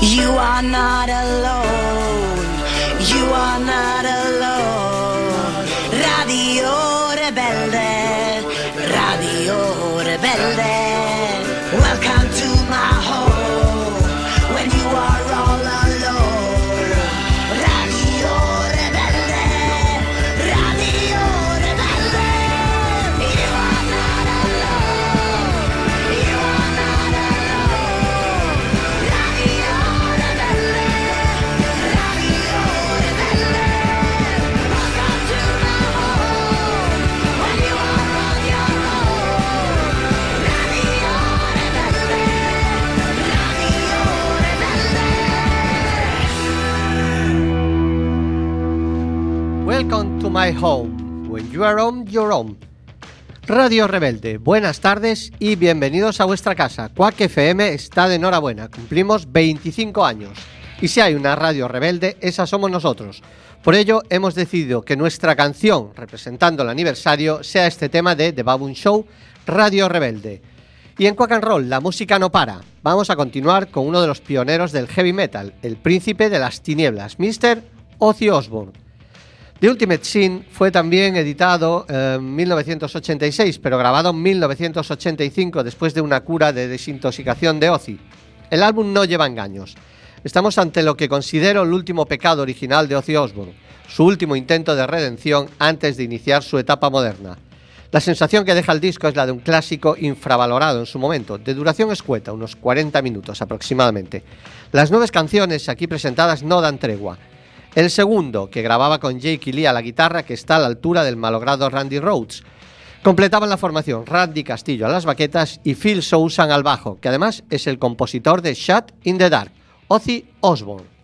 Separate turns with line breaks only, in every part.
You are not alone. You are not to my home, when you are on your own. Radio Rebelde,
buenas tardes y bienvenidos a vuestra casa. Quack FM está de enhorabuena, cumplimos 25 años. Y si hay una radio rebelde, esa somos nosotros. Por ello, hemos decidido que nuestra canción, representando el aniversario, sea este tema de The Baboon Show, Radio Rebelde. Y en Quack and Roll, la música no para. Vamos a continuar con uno de los pioneros del heavy metal, el príncipe de las tinieblas, Mr. Ozzy Osbourne. The Ultimate Sin fue también editado en 1986, pero grabado en 1985 después de una cura de desintoxicación de Ozzy. El álbum no lleva engaños. Estamos ante lo que considero el último pecado original de Ozzy Osbourne, su último intento de redención antes de iniciar su etapa moderna. La sensación que deja el disco es la de un clásico infravalorado en su momento, de duración escueta, unos 40 minutos aproximadamente. Las nueve canciones aquí presentadas no dan tregua.
El segundo, que grababa con Jake Lee a la guitarra, que está a la altura del malogrado Randy Rhodes. Completaban la formación Randy Castillo a las baquetas y Phil Sousan al bajo, que además es el compositor de Shut in the Dark, Ozzy Osbourne.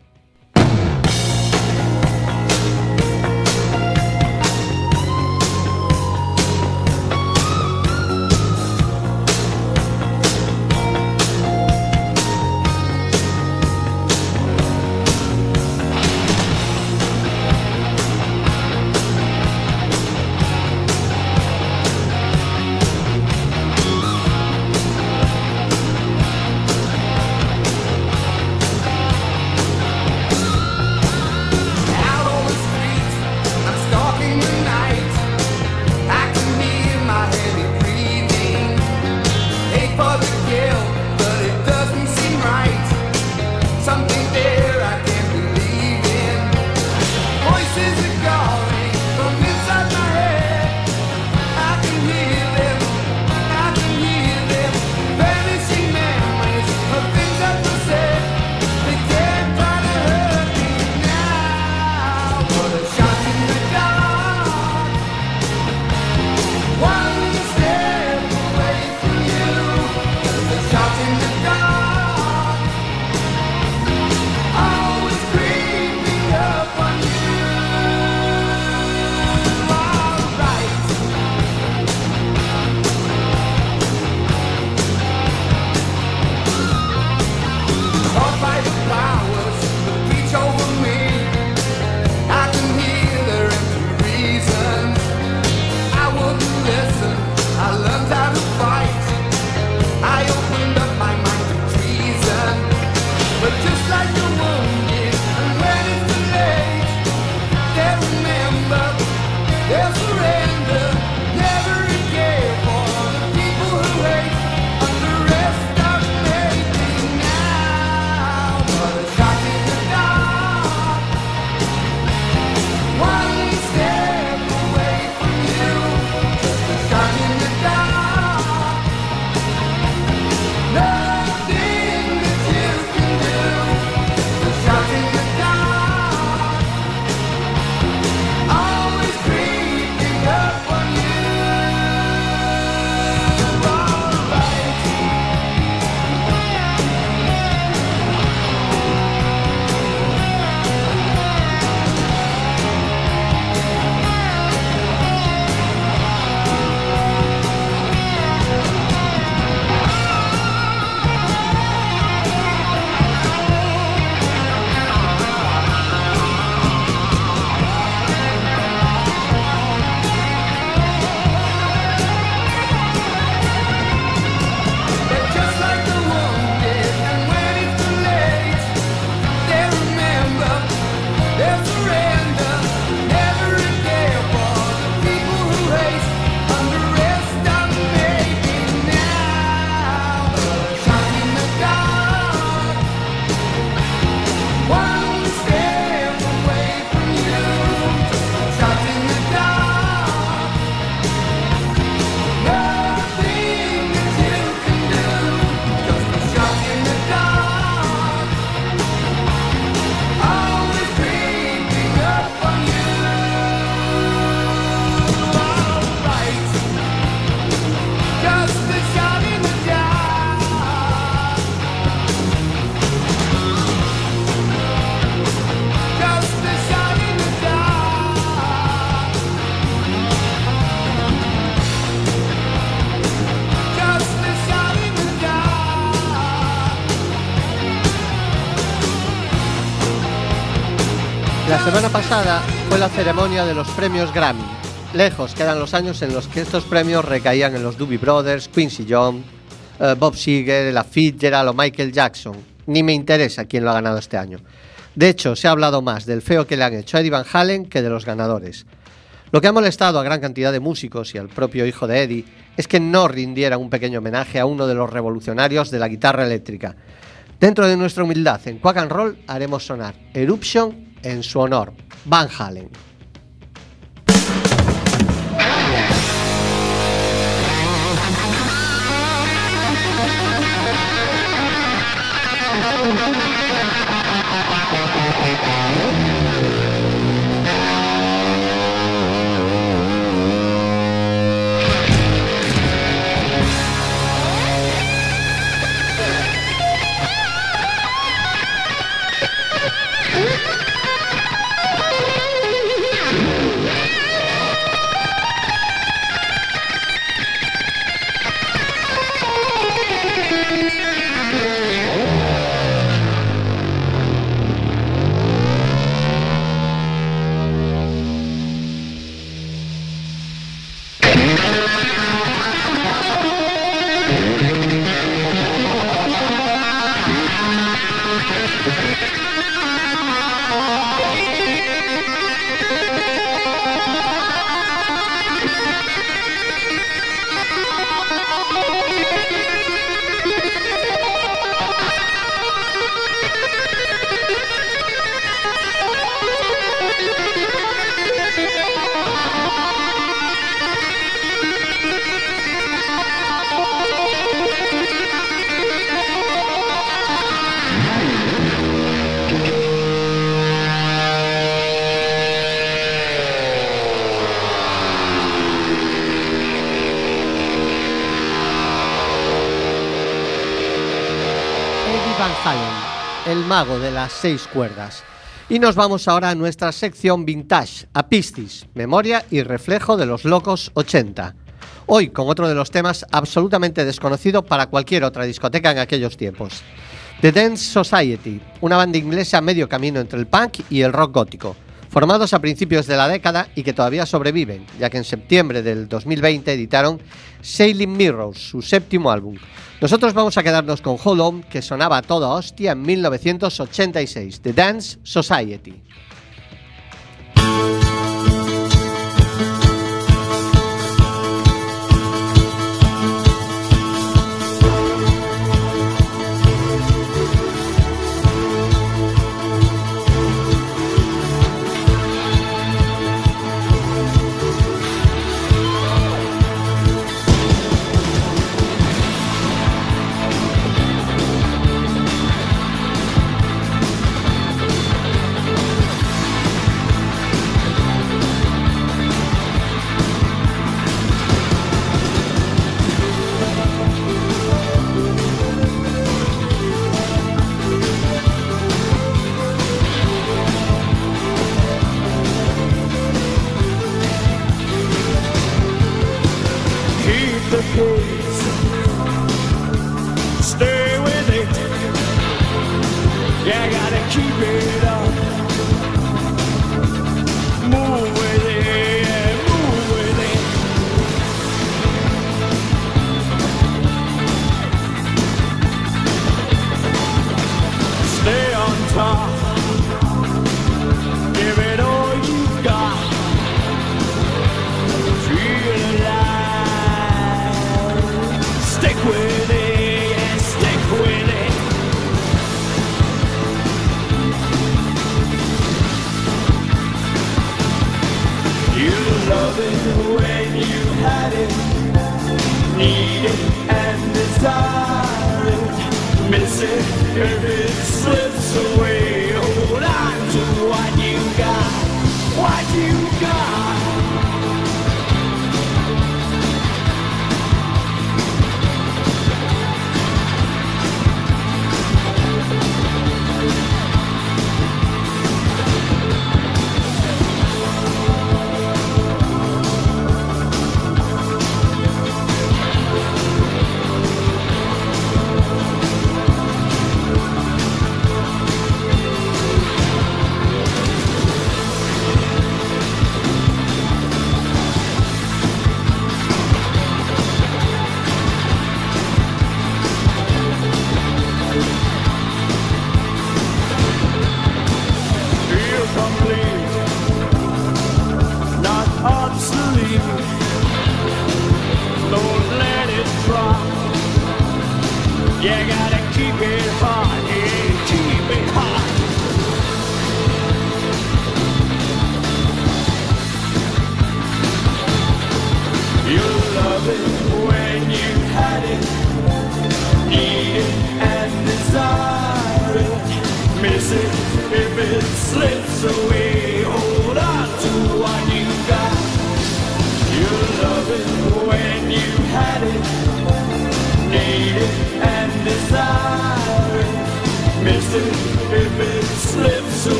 Semana pasada fue la ceremonia de los premios Grammy. Lejos quedan los años en los que estos premios recaían en los Doobie Brothers, Quincy Jones, eh, Bob Seger, la Fitzgerald o Michael Jackson. Ni me interesa quién lo ha ganado este año. De hecho, se ha hablado más del feo que le han hecho a Eddie Van Halen que de los ganadores. Lo que ha molestado a gran cantidad de músicos y al propio hijo de Eddie es que no rindiera un pequeño homenaje a uno de los revolucionarios de la guitarra eléctrica. Dentro de nuestra humildad en Quack and Roll haremos sonar Eruption en su honor, Van Halen.
Mago de las seis cuerdas. Y nos vamos ahora a nuestra sección vintage, a Piscis, memoria y reflejo de los locos 80. Hoy con otro de los temas absolutamente desconocido para cualquier otra discoteca en aquellos tiempos. The Dance Society, una banda inglesa medio camino entre el punk y el rock gótico, formados a principios de la década y que todavía sobreviven, ya que en septiembre del 2020 editaron Sailing Mirrors, su séptimo álbum. Nosotros vamos a quedarnos con Hold que sonaba toda hostia en 1986, The Dance Society.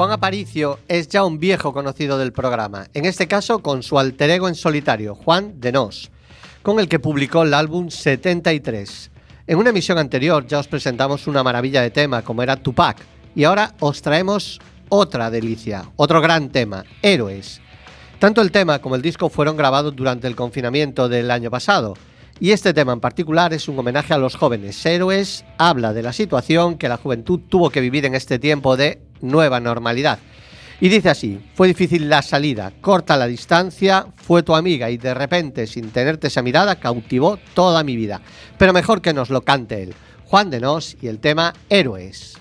Juan Aparicio es ya un viejo conocido del programa, en este caso con su alter ego en solitario, Juan de Nos, con el que publicó el álbum 73. En una emisión anterior ya os presentamos una maravilla de tema como era Tupac, y ahora os traemos otra delicia, otro gran tema, Héroes. Tanto el tema como el disco fueron grabados durante el confinamiento del año pasado, y este tema en particular es un homenaje a los jóvenes héroes, habla de la situación que la juventud tuvo que vivir en este tiempo de nueva normalidad. Y dice así, fue difícil la salida, corta la distancia, fue tu amiga y de repente, sin tenerte esa mirada, cautivó toda mi vida. Pero mejor que nos lo cante él, Juan de Nos y el tema Héroes.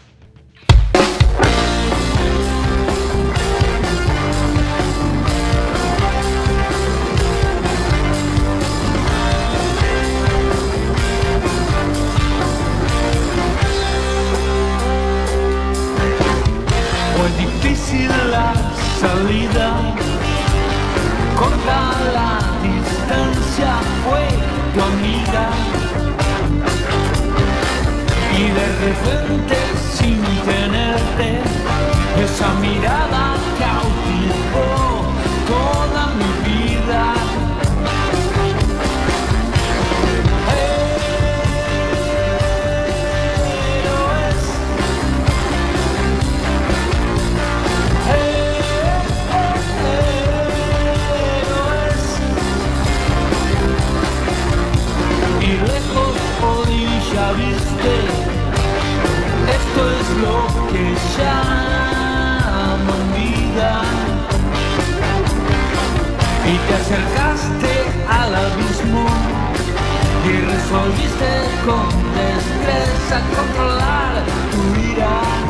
Difícil la salida, corta la distancia, fue tu amiga. Y de repente, sin tenerte, esa mirada esto es lo que llaman vida. Y te acercaste al abismo y resolviste con destreza controlar tu ira.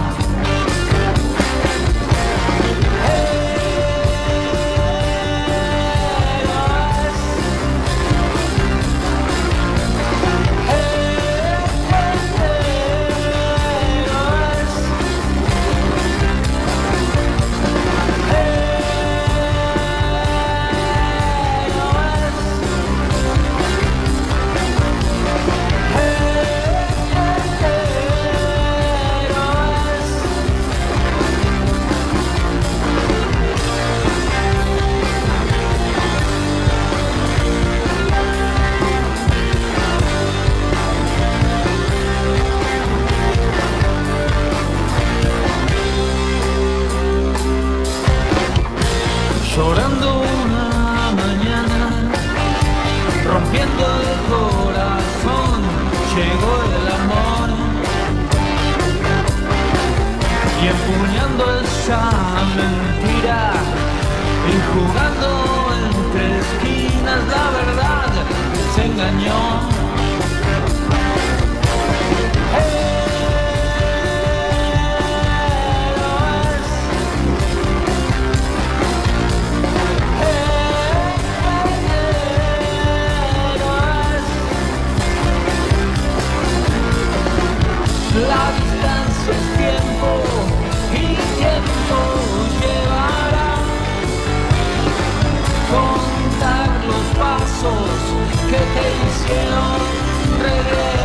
Rompiendo el corazón, llegó el amor. Y empuñando esa mentira, y jugando entre esquinas, la verdad se engañó. Te hicieron regresar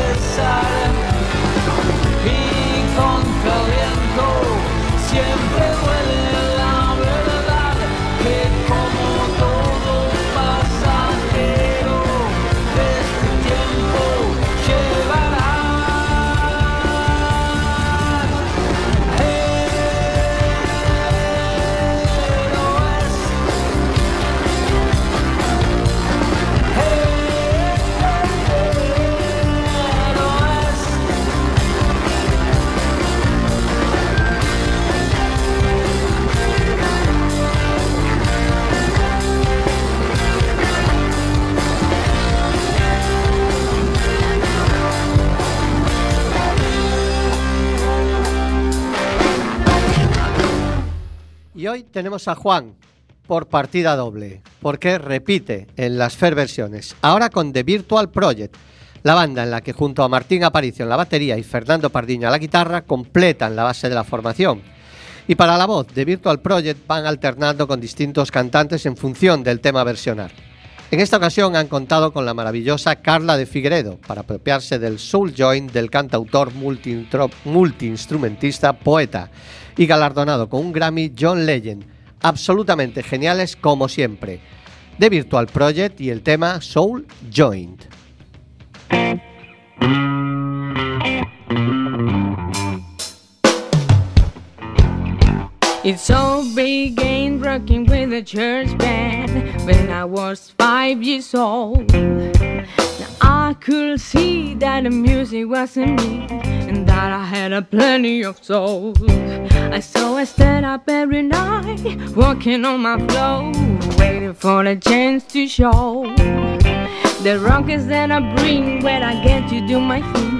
hoy tenemos a Juan por partida doble, porque repite en las Fair versiones, ahora con The Virtual Project, la banda en la que junto a Martín Aparicio en la batería y Fernando Pardiño a la guitarra completan la base de la formación. Y para la voz de Virtual Project van alternando con distintos cantantes en función del tema a versionar. En esta ocasión han contado con la maravillosa Carla de Figueredo para apropiarse del soul joint del cantautor multiinstrumentista, poeta y galardonado con un Grammy John Legend, absolutamente geniales como siempre. The Virtual Project y el tema Soul Joint.
It's all began rocking with a church band when I was five years old. Now I could see that the music wasn't me and that I had a plenty of soul. I so I stand up every night, walking on my floor, waiting for the chance to show. The rockets that I bring when I get to do my thing.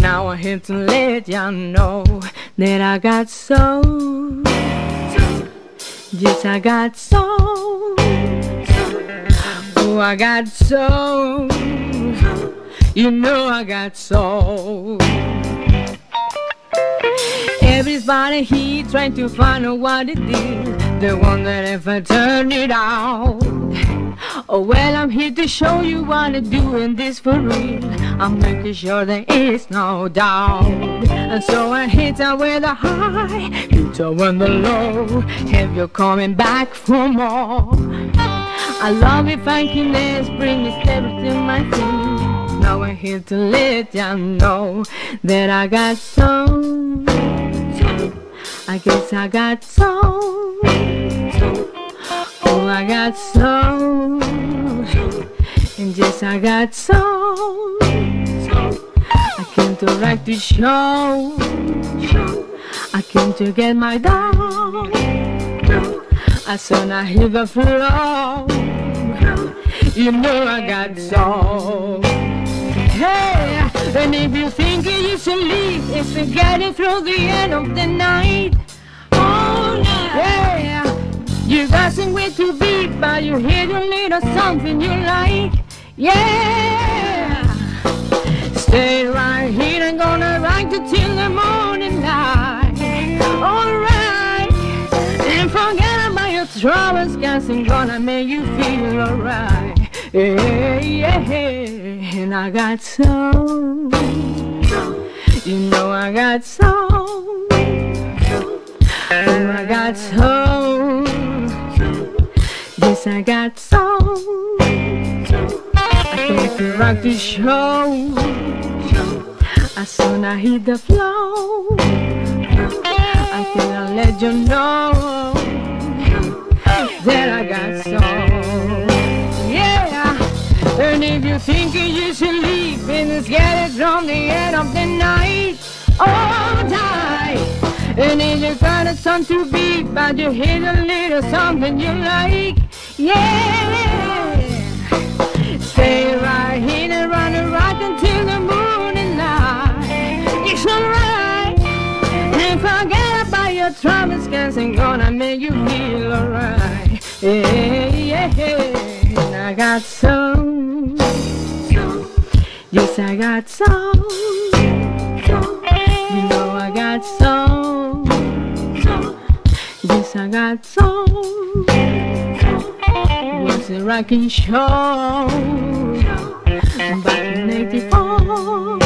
Now I here to let y'all know that I got soul. Yes, I got soul. Oh, I got soul. You know I got soul. Everybody here trying to find out what it is. They wonder if I turn it out. Oh well, I'm here to show you what I'm doing this for real. I'm making sure there is no doubt. And so I hit her with a high, hit her with the low. Have you coming back for more? I love it, funkiness, bring me it to my thing. Now I'm here to let you know that I got soul. I guess I got soul. Oh, I got soul. And yes, I got soul. I came to write the show. I came to get my down. I soon I hear the flow. You know I got soul. Hey, and if you think you should leave, it's to get it through the end of the night. Oh, yeah. You got somewhere to be, but you hear a little something you like. Yeah. Stay right here and gonna rock you till the morning light. Alright. And forget about your troubles, cause I'm gonna make you feel alright. Yeah, yeah, and I got soul. You know I got soul. Oh, I got soul. Yes, I got soul. I came to rock the show. As soon as I hit the flow, I cannot let you know that I got soul. Yeah, and if you think you should leave, then get it from the end of the night. Oh, die. And if you got a song to beat, but you hit a little something you like, yeah. Stay right here and run and rock until the morning light. It's alright. And forget about your troubles, cause I'm gonna make you feel alright. Yeah, yeah, yeah. And I got soul. Yes, I got soul. You know I got soul. Yes, I got soul. Was a rocking show back in '84.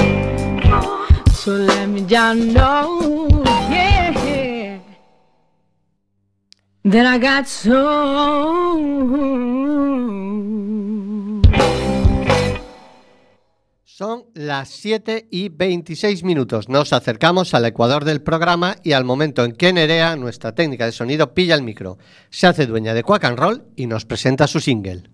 So let me just know, yeah, that I got soul.
Son las 7 y 26 minutos. Nos acercamos al ecuador del programa y al momento en que Nerea, nuestra técnica de sonido, pilla el micro, se hace dueña de Quack and Roll y nos presenta su single.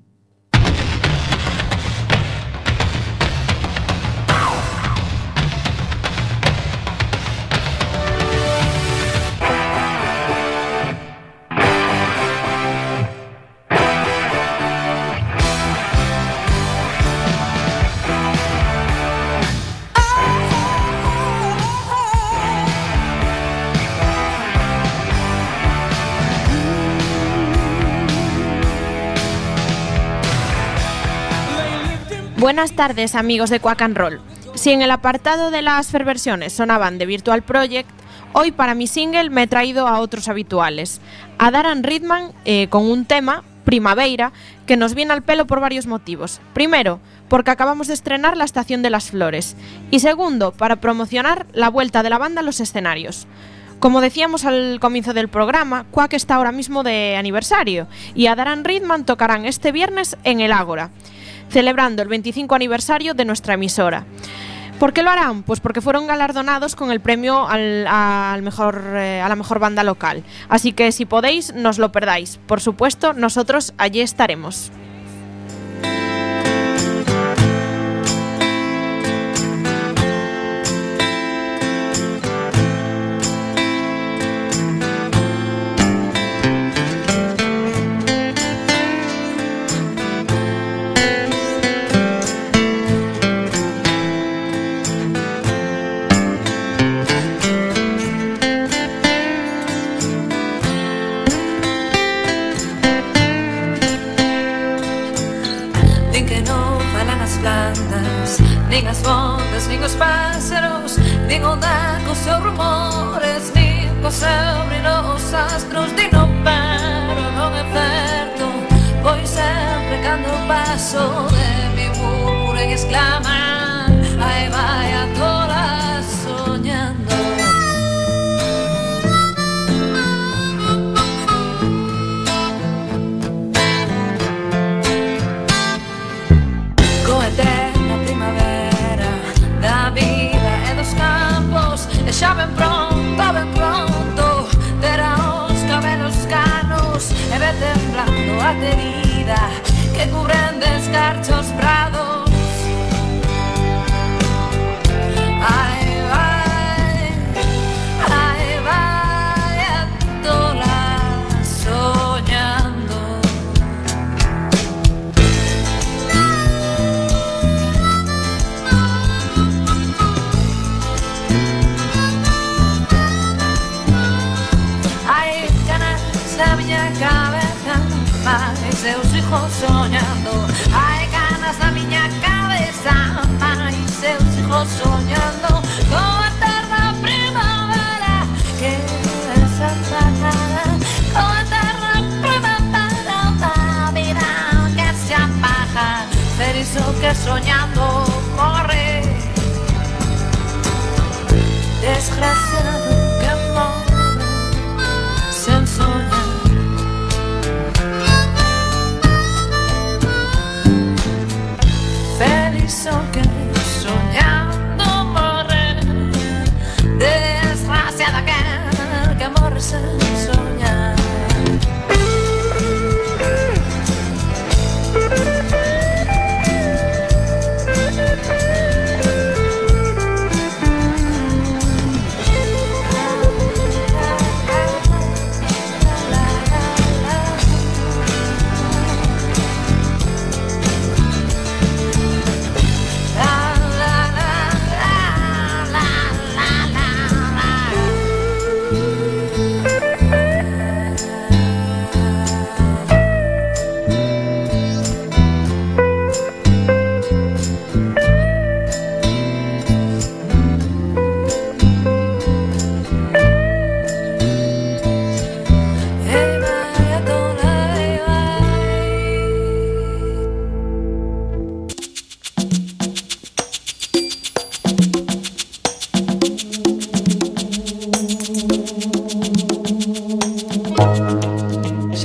Buenas tardes amigos de Quack and Roll. Si en el apartado de las versiones sonaban de Virtual Project, hoy para mi single me he traído a otros habituales. A Darren Ridman eh, con un tema, Primavera, que nos viene al pelo por varios motivos. Primero, porque acabamos de estrenar La Estación de las Flores. Y segundo, para promocionar la vuelta de la banda a los escenarios. Como decíamos al comienzo del programa, Quack está ahora mismo de aniversario y a Darren Ridman tocarán este viernes en el Ágora celebrando el 25 aniversario de nuestra emisora. ¿Por qué lo harán? Pues porque fueron galardonados con el premio al, al mejor, eh, a la mejor banda local. Así que si podéis, no os lo perdáis. Por supuesto, nosotros allí estaremos.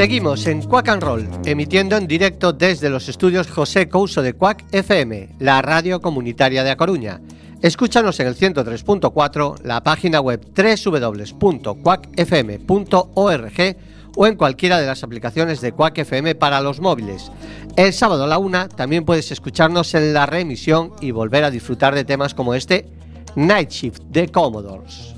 Seguimos en Quack and Roll, emitiendo en directo desde los estudios José Couso de Quack FM, la radio comunitaria de A Coruña. Escúchanos en el 103.4, la página web www.quackfm.org o en cualquiera de las aplicaciones de Quack FM para los móviles. El sábado a la una también puedes escucharnos en la reemisión y volver a disfrutar de temas como este Night Shift de Commodores.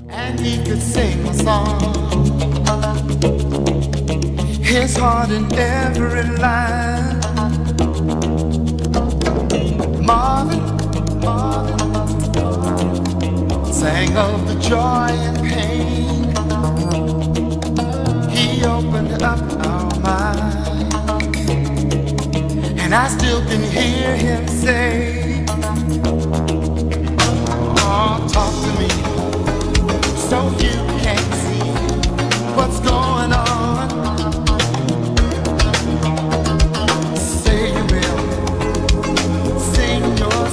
his heart in every line. Marvin, Marvin sang of the joy and pain. He opened up our mind, and I still can hear him say, "Oh, talk to me, so you can."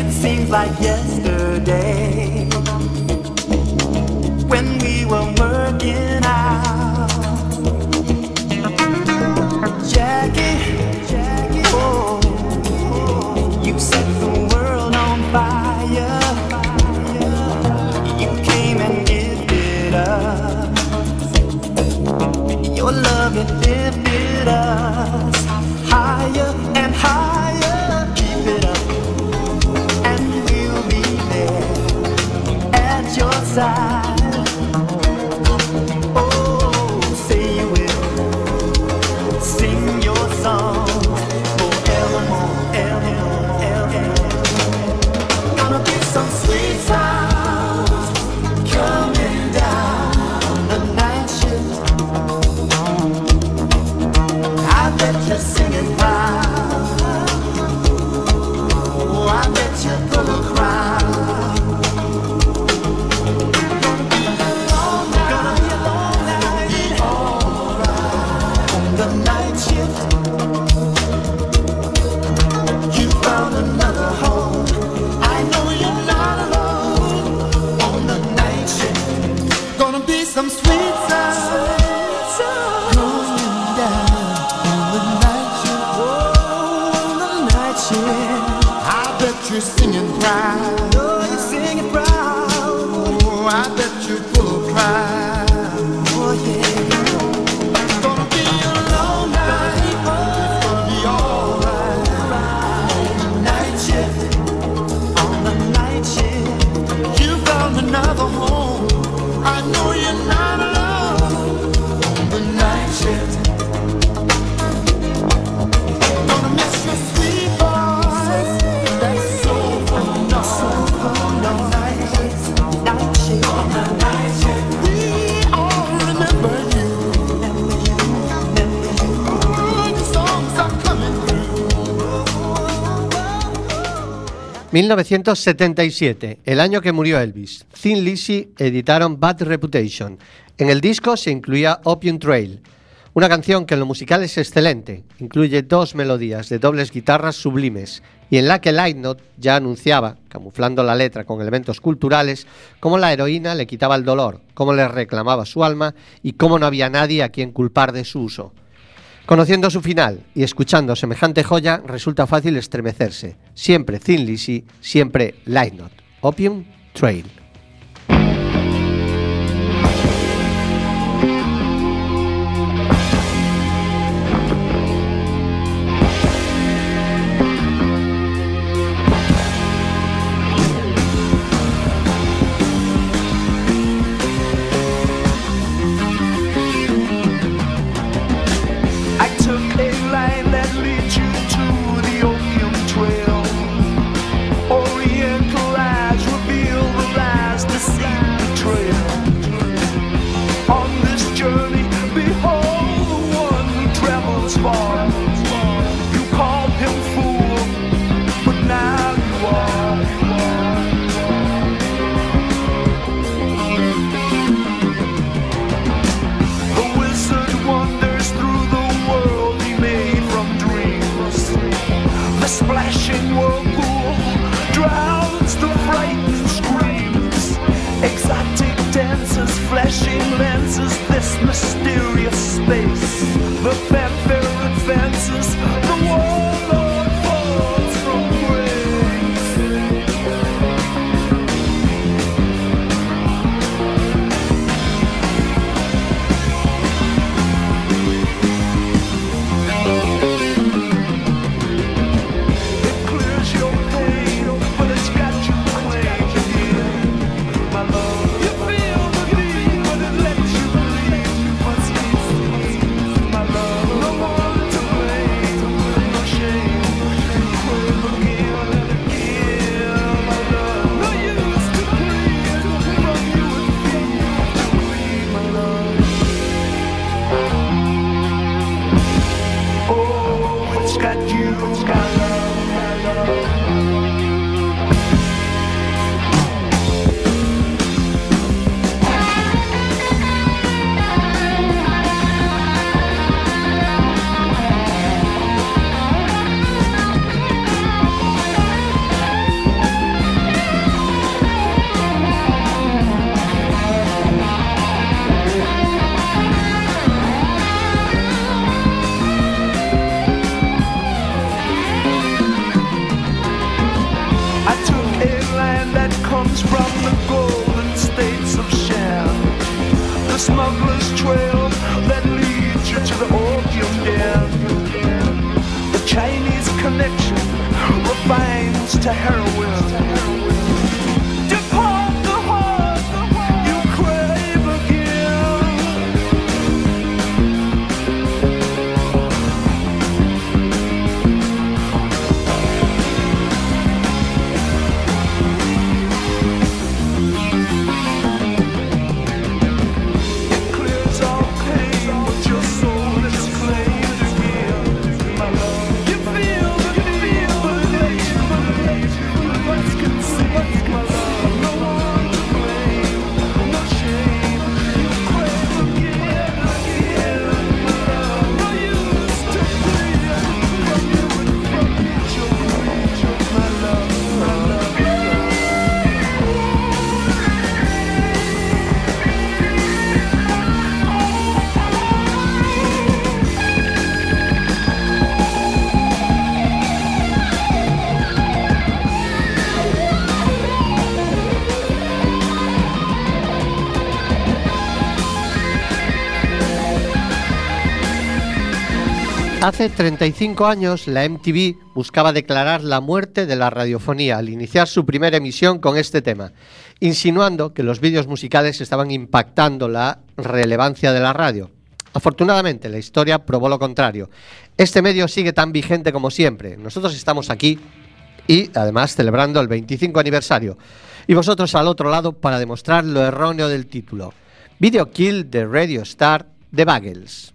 It seems like yesterday when we were working out. Jackie, Jackie, oh, oh you set the world on fire. You came and gifted us your love. pensar.
1977, el año que murió Elvis, Thin Lizzy editaron Bad Reputation. En el disco se incluía Opium Trail, una canción que en lo musical es excelente, incluye dos melodías de dobles guitarras sublimes y en la que Lightnot ya anunciaba, camuflando la letra con elementos culturales, cómo la heroína le quitaba el dolor, cómo le reclamaba su alma y cómo no había nadie a quien culpar de su uso. Conociendo su final y escuchando semejante joya, resulta fácil estremecerse. Siempre Thin Lizzy, siempre
Light Note. Opium Trail.
countless trails that lead you to the opium den. The Chinese connection refines to heroin.
Hace 35 años, la MTV buscaba declarar la muerte de la radiofonía al iniciar su primera emisión con este tema, insinuando que los vídeos musicales estaban impactando la relevancia de la radio. Afortunadamente, la historia probó lo contrario. Este medio sigue tan vigente como siempre. Nosotros estamos aquí y, además, celebrando el 25 aniversario. Y vosotros al otro lado para demostrar lo erróneo del título. Video Kill de Radio Star de Bagels.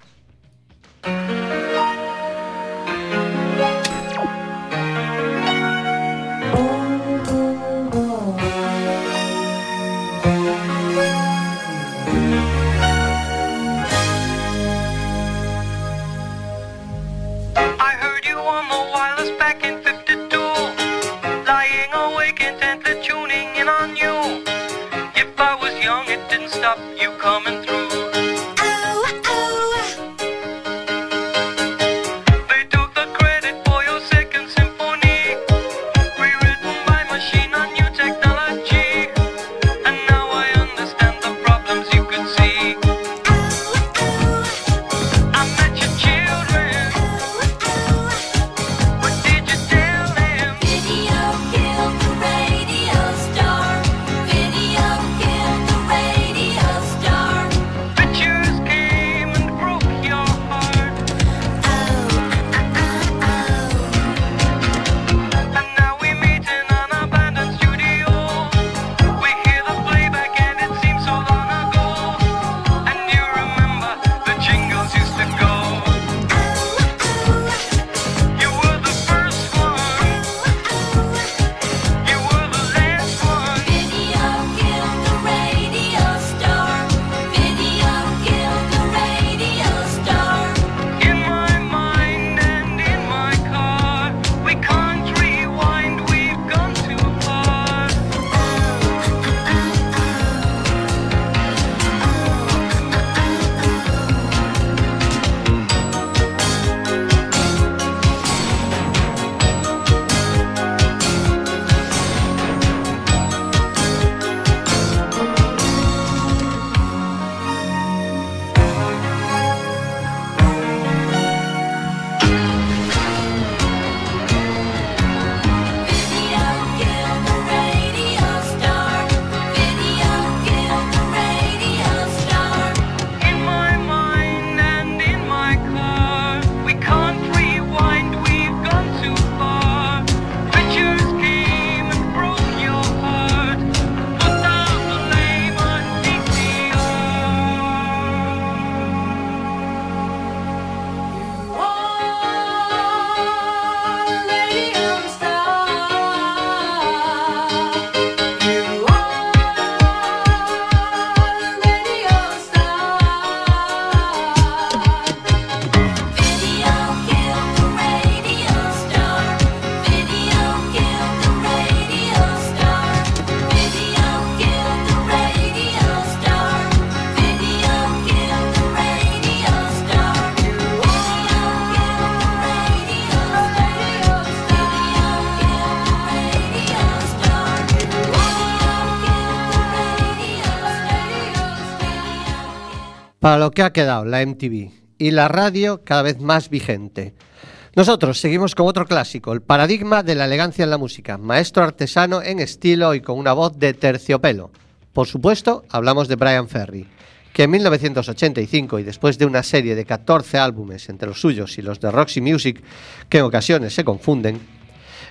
Para lo que ha quedado la MTV y la radio cada vez más vigente. Nosotros seguimos con otro clásico, el paradigma de la elegancia en la música, maestro artesano en estilo y con una voz de terciopelo. Por supuesto, hablamos de Brian Ferry, que en 1985 y después de una serie de 14 álbumes entre los suyos y los de Roxy Music, que en ocasiones se confunden,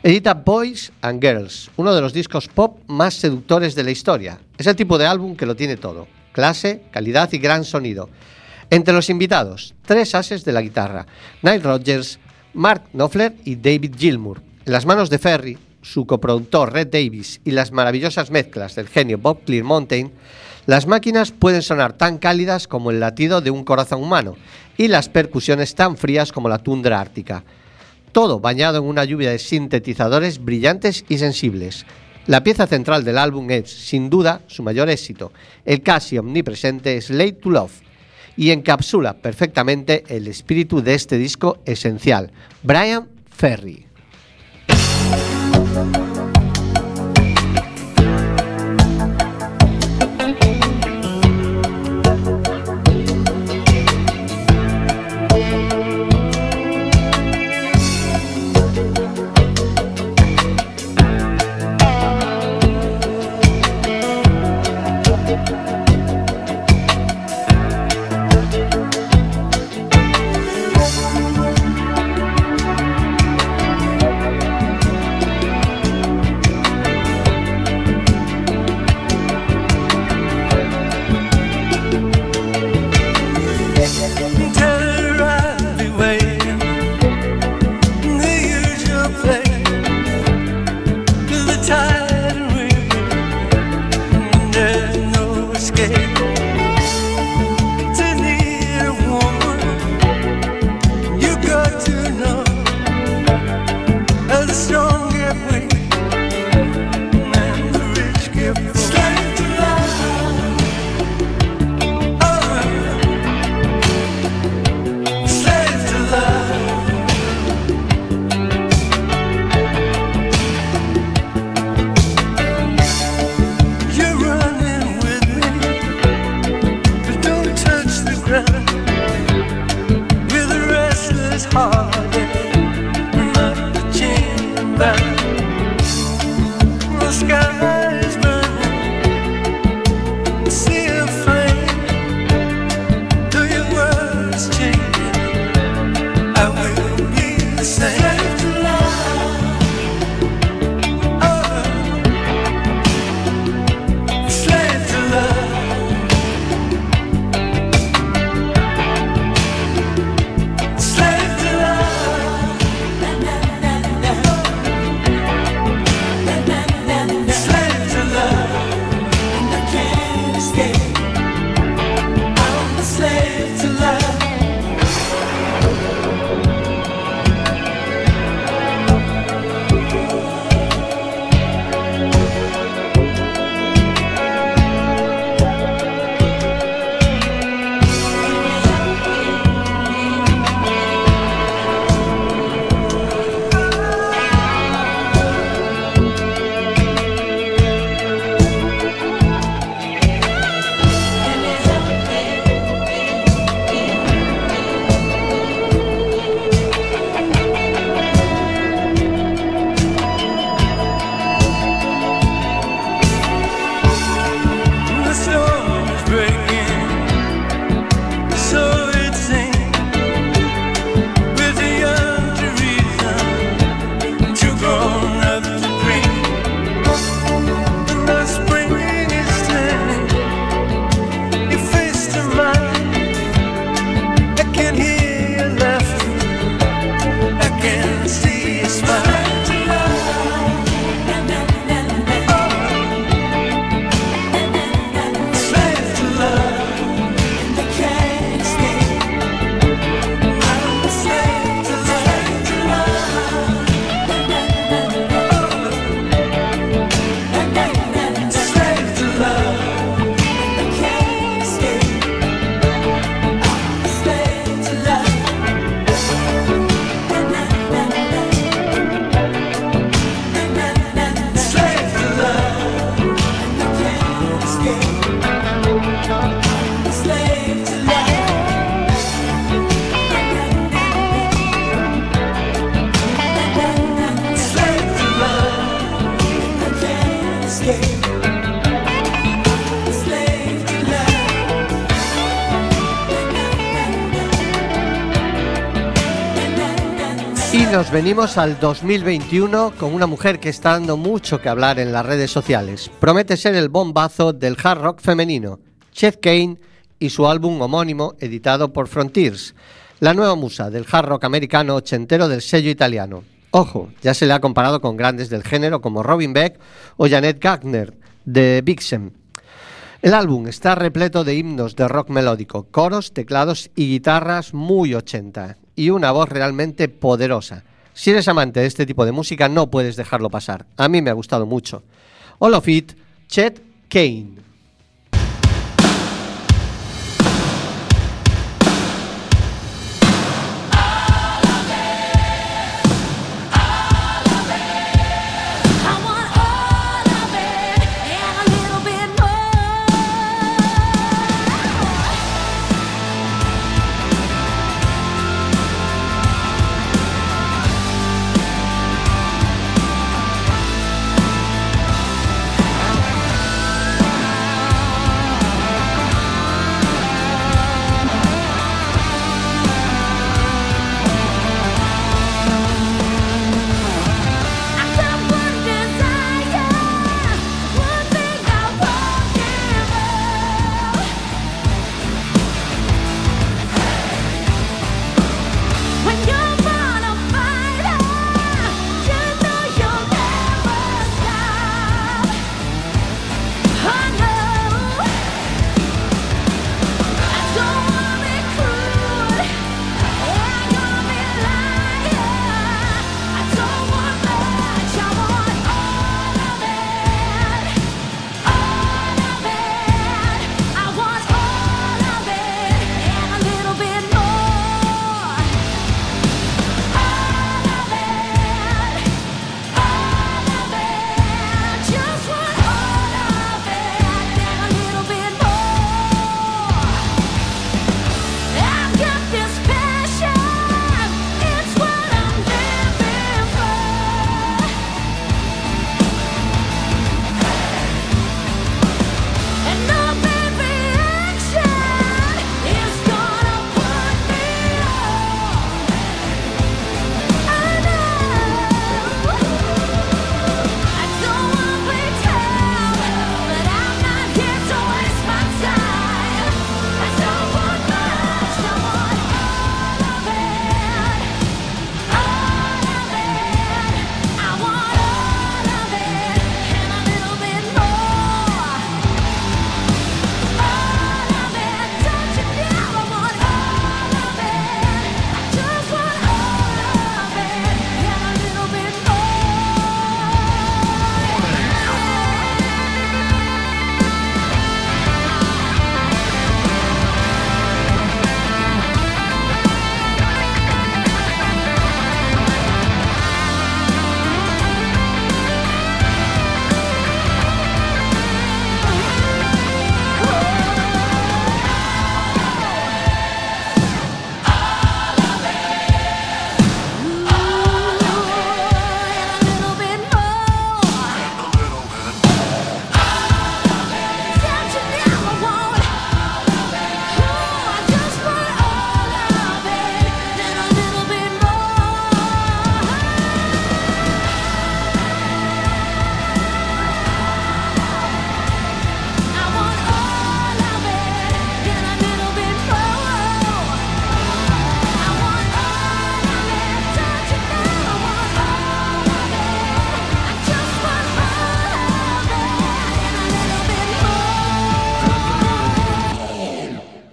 edita Boys and Girls, uno de los discos pop más seductores de la historia. Es el tipo de álbum que lo tiene todo, clase, calidad y gran sonido. Entre los invitados, tres ases de la guitarra, Nile Rodgers, Mark Knopfler y David Gilmour. En las manos de Ferry, su coproductor Red Davis y las maravillosas mezclas del genio Bob Clearmountain, las máquinas pueden sonar tan cálidas como el latido de un corazón humano y las percusiones tan frías como la tundra ártica. Todo bañado en una lluvia de sintetizadores brillantes y sensibles. La pieza central del álbum es, sin duda, su mayor éxito, el casi omnipresente Slate to Love, y encapsula perfectamente el espíritu de este disco esencial, Brian Ferry.
Venimos al 2021 con una mujer que está dando mucho que hablar en las redes sociales. Promete ser el bombazo del hard rock femenino, Chet Kane y su álbum homónimo editado por Frontiers, la nueva musa del hard rock americano ochentero del sello italiano. Ojo, ya se le ha comparado con grandes del género como Robin Beck o Janet Gagner de Vixen. El álbum está repleto de himnos de rock melódico, coros, teclados y guitarras muy 80 y una voz realmente poderosa. Si eres amante de este tipo de música no puedes dejarlo pasar. A mí me ha gustado mucho. All of it, Chet Kane.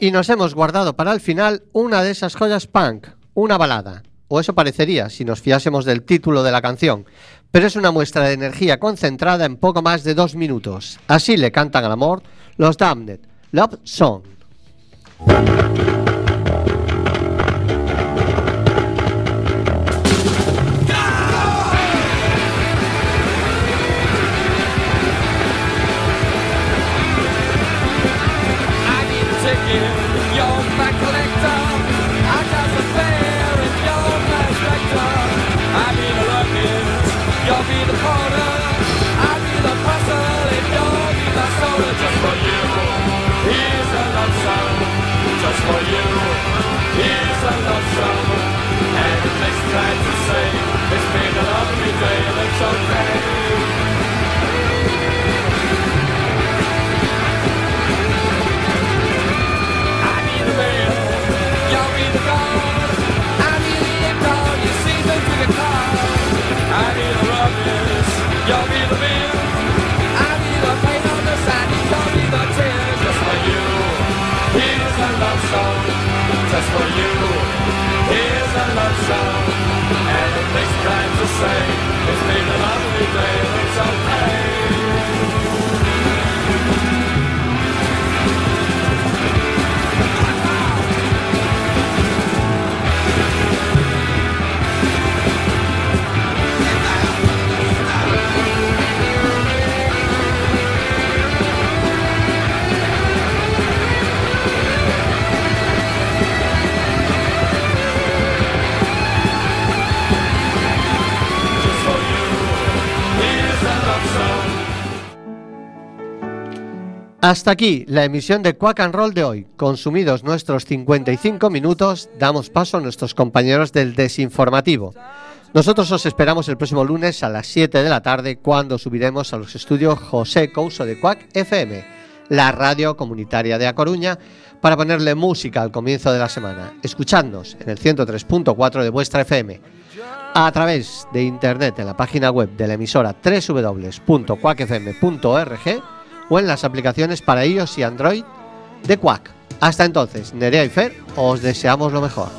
Y nos hemos guardado para el final una de esas joyas punk, una balada. O eso parecería si nos fiásemos del título de la canción. Pero es una muestra de energía concentrada en poco más de dos minutos. Así le cantan al amor los Damned. Love Song.
just for you. Here's a love song, and it takes time to say it's been a lovely day.
Hasta aquí la emisión de Quack and Roll de hoy. Consumidos nuestros 55 minutos, damos paso a nuestros compañeros del desinformativo. Nosotros os esperamos el próximo lunes a las 7 de la tarde cuando subiremos a los estudios José Couso de Quack FM, la radio comunitaria de A Coruña, para ponerle música al comienzo de la semana. Escuchadnos en el 103.4 de vuestra FM, a través de internet en la página web de la emisora www.quackfm.org o en las aplicaciones para iOS y Android de Quack. Hasta entonces, Nerea y Fer, os deseamos lo mejor.